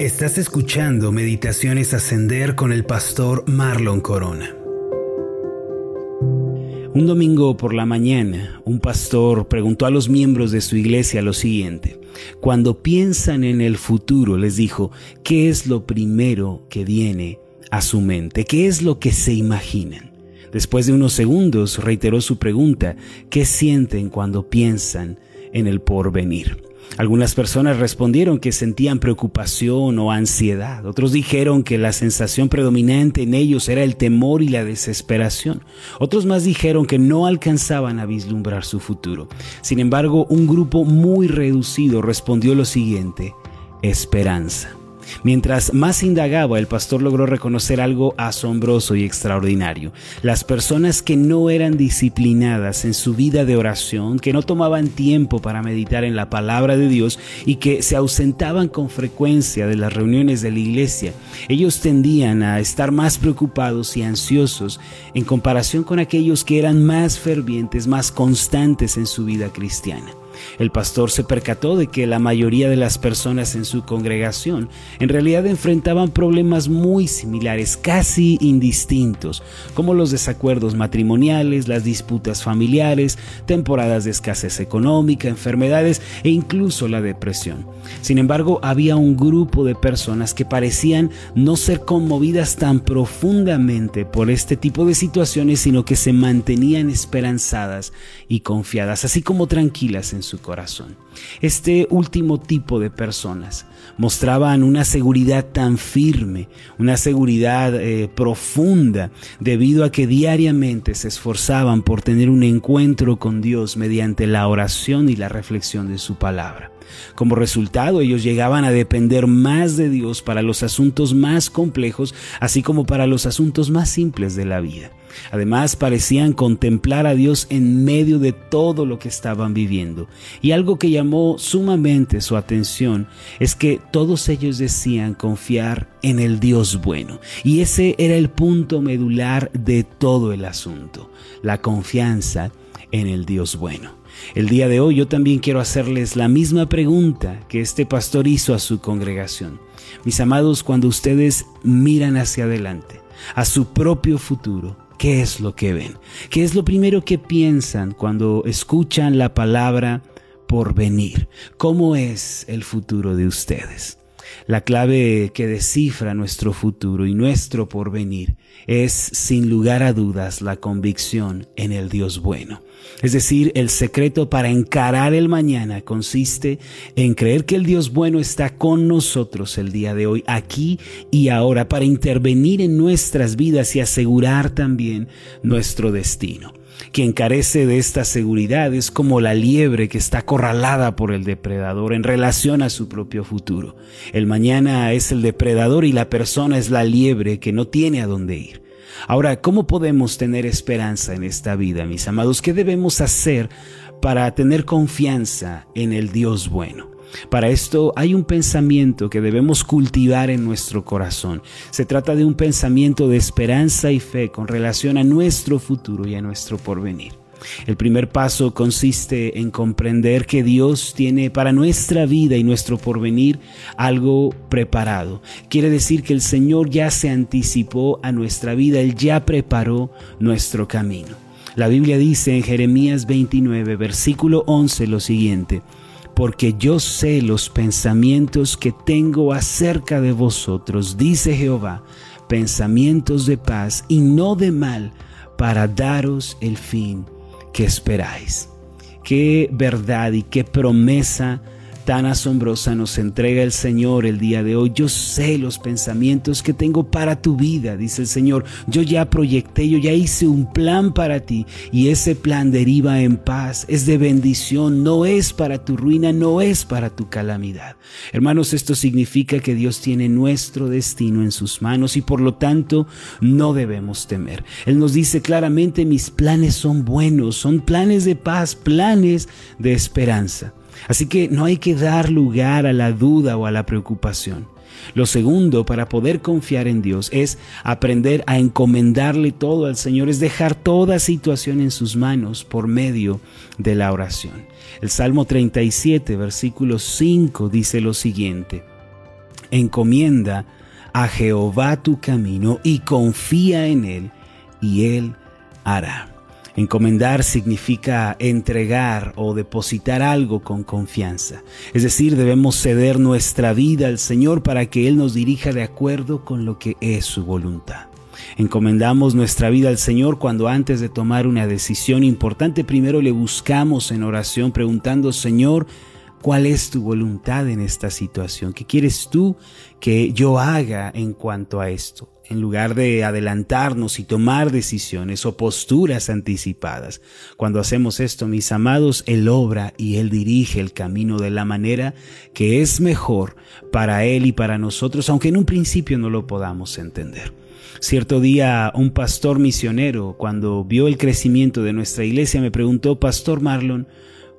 Estás escuchando Meditaciones Ascender con el pastor Marlon Corona. Un domingo por la mañana, un pastor preguntó a los miembros de su iglesia lo siguiente. Cuando piensan en el futuro, les dijo, ¿qué es lo primero que viene a su mente? ¿Qué es lo que se imaginan? Después de unos segundos reiteró su pregunta, ¿qué sienten cuando piensan en el porvenir? Algunas personas respondieron que sentían preocupación o ansiedad. Otros dijeron que la sensación predominante en ellos era el temor y la desesperación. Otros más dijeron que no alcanzaban a vislumbrar su futuro. Sin embargo, un grupo muy reducido respondió lo siguiente, esperanza. Mientras más indagaba, el pastor logró reconocer algo asombroso y extraordinario. Las personas que no eran disciplinadas en su vida de oración, que no tomaban tiempo para meditar en la palabra de Dios y que se ausentaban con frecuencia de las reuniones de la iglesia, ellos tendían a estar más preocupados y ansiosos en comparación con aquellos que eran más fervientes, más constantes en su vida cristiana. El pastor se percató de que la mayoría de las personas en su congregación en realidad enfrentaban problemas muy similares, casi indistintos, como los desacuerdos matrimoniales, las disputas familiares, temporadas de escasez económica, enfermedades e incluso la depresión. Sin embargo, había un grupo de personas que parecían no ser conmovidas tan profundamente por este tipo de situaciones, sino que se mantenían esperanzadas y confiadas, así como tranquilas en su corazón. Este último tipo de personas mostraban una seguridad tan firme, una seguridad eh, profunda, debido a que diariamente se esforzaban por tener un encuentro con Dios mediante la oración y la reflexión de su palabra. Como resultado, ellos llegaban a depender más de Dios para los asuntos más complejos, así como para los asuntos más simples de la vida. Además, parecían contemplar a Dios en medio de todo lo que estaban viviendo. Y algo que llamó sumamente su atención es que todos ellos decían confiar en el Dios bueno. Y ese era el punto medular de todo el asunto, la confianza en el Dios bueno. El día de hoy yo también quiero hacerles la misma pregunta que este pastor hizo a su congregación. Mis amados, cuando ustedes miran hacia adelante, a su propio futuro, ¿qué es lo que ven? ¿Qué es lo primero que piensan cuando escuchan la palabra por venir? ¿Cómo es el futuro de ustedes? La clave que descifra nuestro futuro y nuestro porvenir es, sin lugar a dudas, la convicción en el Dios bueno. Es decir, el secreto para encarar el mañana consiste en creer que el Dios bueno está con nosotros el día de hoy, aquí y ahora, para intervenir en nuestras vidas y asegurar también nuestro destino. Quien carece de esta seguridad es como la liebre que está acorralada por el depredador en relación a su propio futuro. El mañana es el depredador y la persona es la liebre que no tiene a dónde ir. Ahora, ¿cómo podemos tener esperanza en esta vida, mis amados? ¿Qué debemos hacer para tener confianza en el Dios bueno? Para esto hay un pensamiento que debemos cultivar en nuestro corazón. Se trata de un pensamiento de esperanza y fe con relación a nuestro futuro y a nuestro porvenir. El primer paso consiste en comprender que Dios tiene para nuestra vida y nuestro porvenir algo preparado. Quiere decir que el Señor ya se anticipó a nuestra vida, Él ya preparó nuestro camino. La Biblia dice en Jeremías 29, versículo 11 lo siguiente, porque yo sé los pensamientos que tengo acerca de vosotros, dice Jehová, pensamientos de paz y no de mal, para daros el fin que esperáis. Qué verdad y qué promesa tan asombrosa nos entrega el Señor el día de hoy. Yo sé los pensamientos que tengo para tu vida, dice el Señor. Yo ya proyecté, yo ya hice un plan para ti y ese plan deriva en paz, es de bendición, no es para tu ruina, no es para tu calamidad. Hermanos, esto significa que Dios tiene nuestro destino en sus manos y por lo tanto no debemos temer. Él nos dice claramente, mis planes son buenos, son planes de paz, planes de esperanza. Así que no hay que dar lugar a la duda o a la preocupación. Lo segundo para poder confiar en Dios es aprender a encomendarle todo al Señor, es dejar toda situación en sus manos por medio de la oración. El Salmo 37, versículo 5 dice lo siguiente. Encomienda a Jehová tu camino y confía en Él, y Él hará. Encomendar significa entregar o depositar algo con confianza. Es decir, debemos ceder nuestra vida al Señor para que Él nos dirija de acuerdo con lo que es su voluntad. Encomendamos nuestra vida al Señor cuando antes de tomar una decisión importante primero le buscamos en oración preguntando, Señor, ¿cuál es tu voluntad en esta situación? ¿Qué quieres tú que yo haga en cuanto a esto? En lugar de adelantarnos y tomar decisiones o posturas anticipadas. Cuando hacemos esto, mis amados, Él obra y Él dirige el camino de la manera que es mejor para Él y para nosotros, aunque en un principio no lo podamos entender. Cierto día un pastor misionero, cuando vio el crecimiento de nuestra iglesia, me preguntó, Pastor Marlon,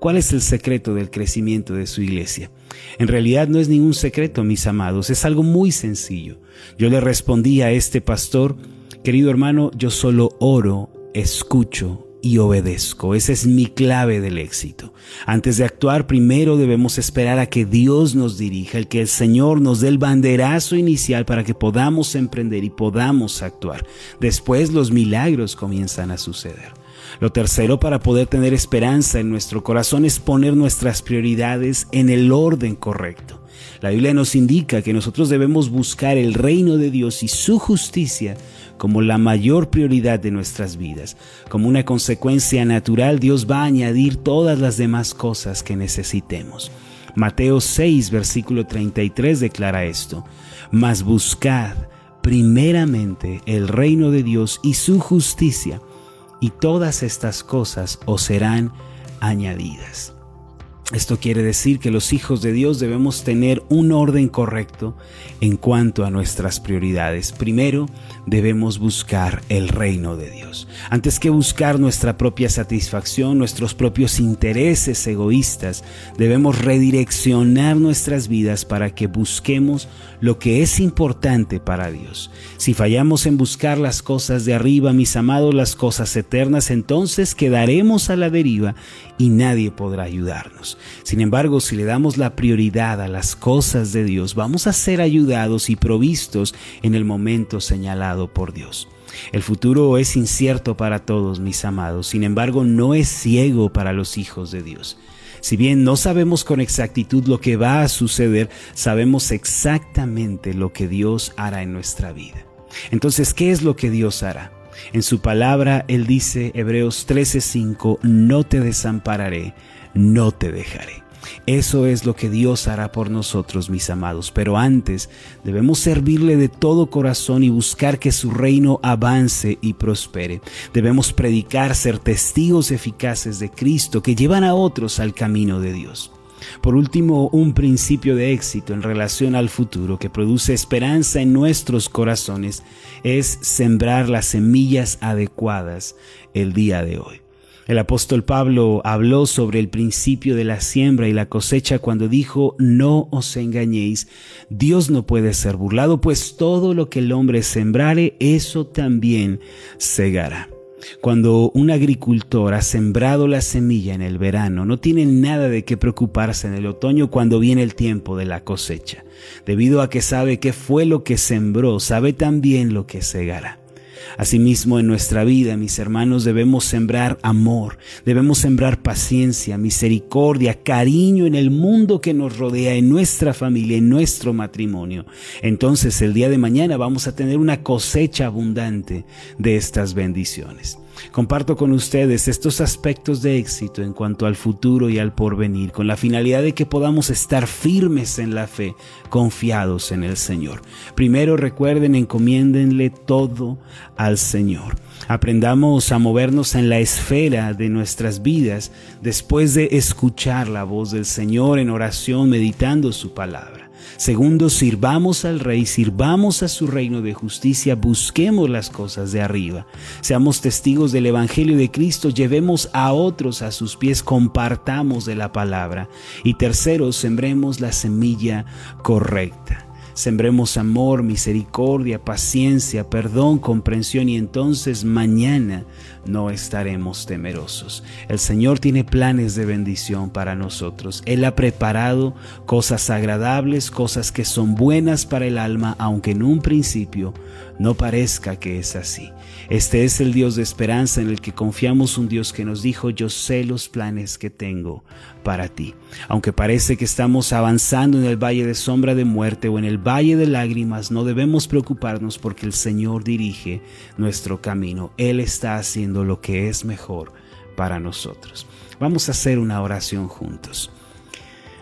¿Cuál es el secreto del crecimiento de su iglesia? En realidad no es ningún secreto, mis amados, es algo muy sencillo. Yo le respondí a este pastor, querido hermano, yo solo oro, escucho y obedezco. Esa es mi clave del éxito. Antes de actuar, primero debemos esperar a que Dios nos dirija, el que el Señor nos dé el banderazo inicial para que podamos emprender y podamos actuar. Después los milagros comienzan a suceder. Lo tercero para poder tener esperanza en nuestro corazón es poner nuestras prioridades en el orden correcto. La Biblia nos indica que nosotros debemos buscar el reino de Dios y su justicia como la mayor prioridad de nuestras vidas. Como una consecuencia natural, Dios va a añadir todas las demás cosas que necesitemos. Mateo 6, versículo 33 declara esto. Mas buscad primeramente el reino de Dios y su justicia y todas estas cosas os serán añadidas. Esto quiere decir que los hijos de Dios debemos tener un orden correcto en cuanto a nuestras prioridades. Primero, debemos buscar el reino de Dios. Antes que buscar nuestra propia satisfacción, nuestros propios intereses egoístas, debemos redireccionar nuestras vidas para que busquemos lo que es importante para Dios. Si fallamos en buscar las cosas de arriba, mis amados, las cosas eternas, entonces quedaremos a la deriva y nadie podrá ayudarnos. Sin embargo, si le damos la prioridad a las cosas de Dios, vamos a ser ayudados y provistos en el momento señalado por Dios. El futuro es incierto para todos, mis amados, sin embargo no es ciego para los hijos de Dios. Si bien no sabemos con exactitud lo que va a suceder, sabemos exactamente lo que Dios hará en nuestra vida. Entonces, ¿qué es lo que Dios hará? En su palabra, Él dice, Hebreos 13:5, no te desampararé, no te dejaré. Eso es lo que Dios hará por nosotros, mis amados. Pero antes debemos servirle de todo corazón y buscar que su reino avance y prospere. Debemos predicar, ser testigos eficaces de Cristo que llevan a otros al camino de Dios. Por último, un principio de éxito en relación al futuro que produce esperanza en nuestros corazones es sembrar las semillas adecuadas el día de hoy. El apóstol Pablo habló sobre el principio de la siembra y la cosecha cuando dijo, no os engañéis, Dios no puede ser burlado, pues todo lo que el hombre sembrare, eso también segará. Cuando un agricultor ha sembrado la semilla en el verano, no tiene nada de qué preocuparse en el otoño cuando viene el tiempo de la cosecha, debido a que sabe qué fue lo que sembró, sabe también lo que segará. Asimismo, en nuestra vida, mis hermanos, debemos sembrar amor, debemos sembrar paciencia, misericordia, cariño en el mundo que nos rodea, en nuestra familia, en nuestro matrimonio. Entonces, el día de mañana vamos a tener una cosecha abundante de estas bendiciones. Comparto con ustedes estos aspectos de éxito en cuanto al futuro y al porvenir, con la finalidad de que podamos estar firmes en la fe, confiados en el Señor. Primero recuerden, encomiéndenle todo al Señor. Aprendamos a movernos en la esfera de nuestras vidas después de escuchar la voz del Señor en oración, meditando su palabra. Segundo, sirvamos al Rey, sirvamos a su reino de justicia, busquemos las cosas de arriba. Seamos testigos del Evangelio de Cristo, llevemos a otros a sus pies, compartamos de la palabra. Y tercero, sembremos la semilla correcta. Sembremos amor, misericordia, paciencia, perdón, comprensión y entonces mañana no estaremos temerosos. El Señor tiene planes de bendición para nosotros. Él ha preparado cosas agradables, cosas que son buenas para el alma, aunque en un principio no parezca que es así. Este es el Dios de esperanza en el que confiamos, un Dios que nos dijo, yo sé los planes que tengo para ti. Aunque parece que estamos avanzando en el valle de sombra de muerte o en el valle de lágrimas, no debemos preocuparnos porque el Señor dirige nuestro camino. Él está haciendo lo que es mejor para nosotros. Vamos a hacer una oración juntos.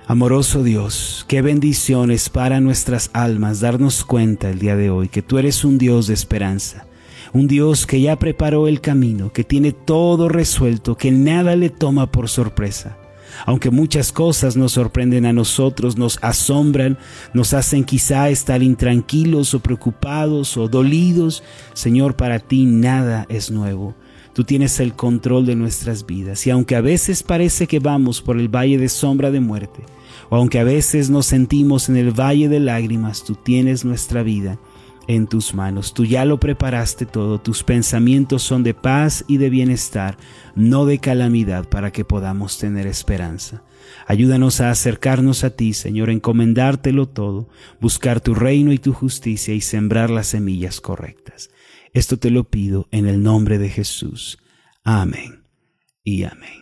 Amoroso Dios, qué bendiciones para nuestras almas darnos cuenta el día de hoy que tú eres un Dios de esperanza, un Dios que ya preparó el camino, que tiene todo resuelto, que nada le toma por sorpresa. Aunque muchas cosas nos sorprenden a nosotros, nos asombran, nos hacen quizá estar intranquilos o preocupados o dolidos, Señor, para ti nada es nuevo. Tú tienes el control de nuestras vidas y aunque a veces parece que vamos por el valle de sombra de muerte, o aunque a veces nos sentimos en el valle de lágrimas, tú tienes nuestra vida en tus manos. Tú ya lo preparaste todo. Tus pensamientos son de paz y de bienestar, no de calamidad, para que podamos tener esperanza. Ayúdanos a acercarnos a ti, Señor, encomendártelo todo, buscar tu reino y tu justicia y sembrar las semillas correctas. Esto te lo pido en el nombre de Jesús. Amén y amén.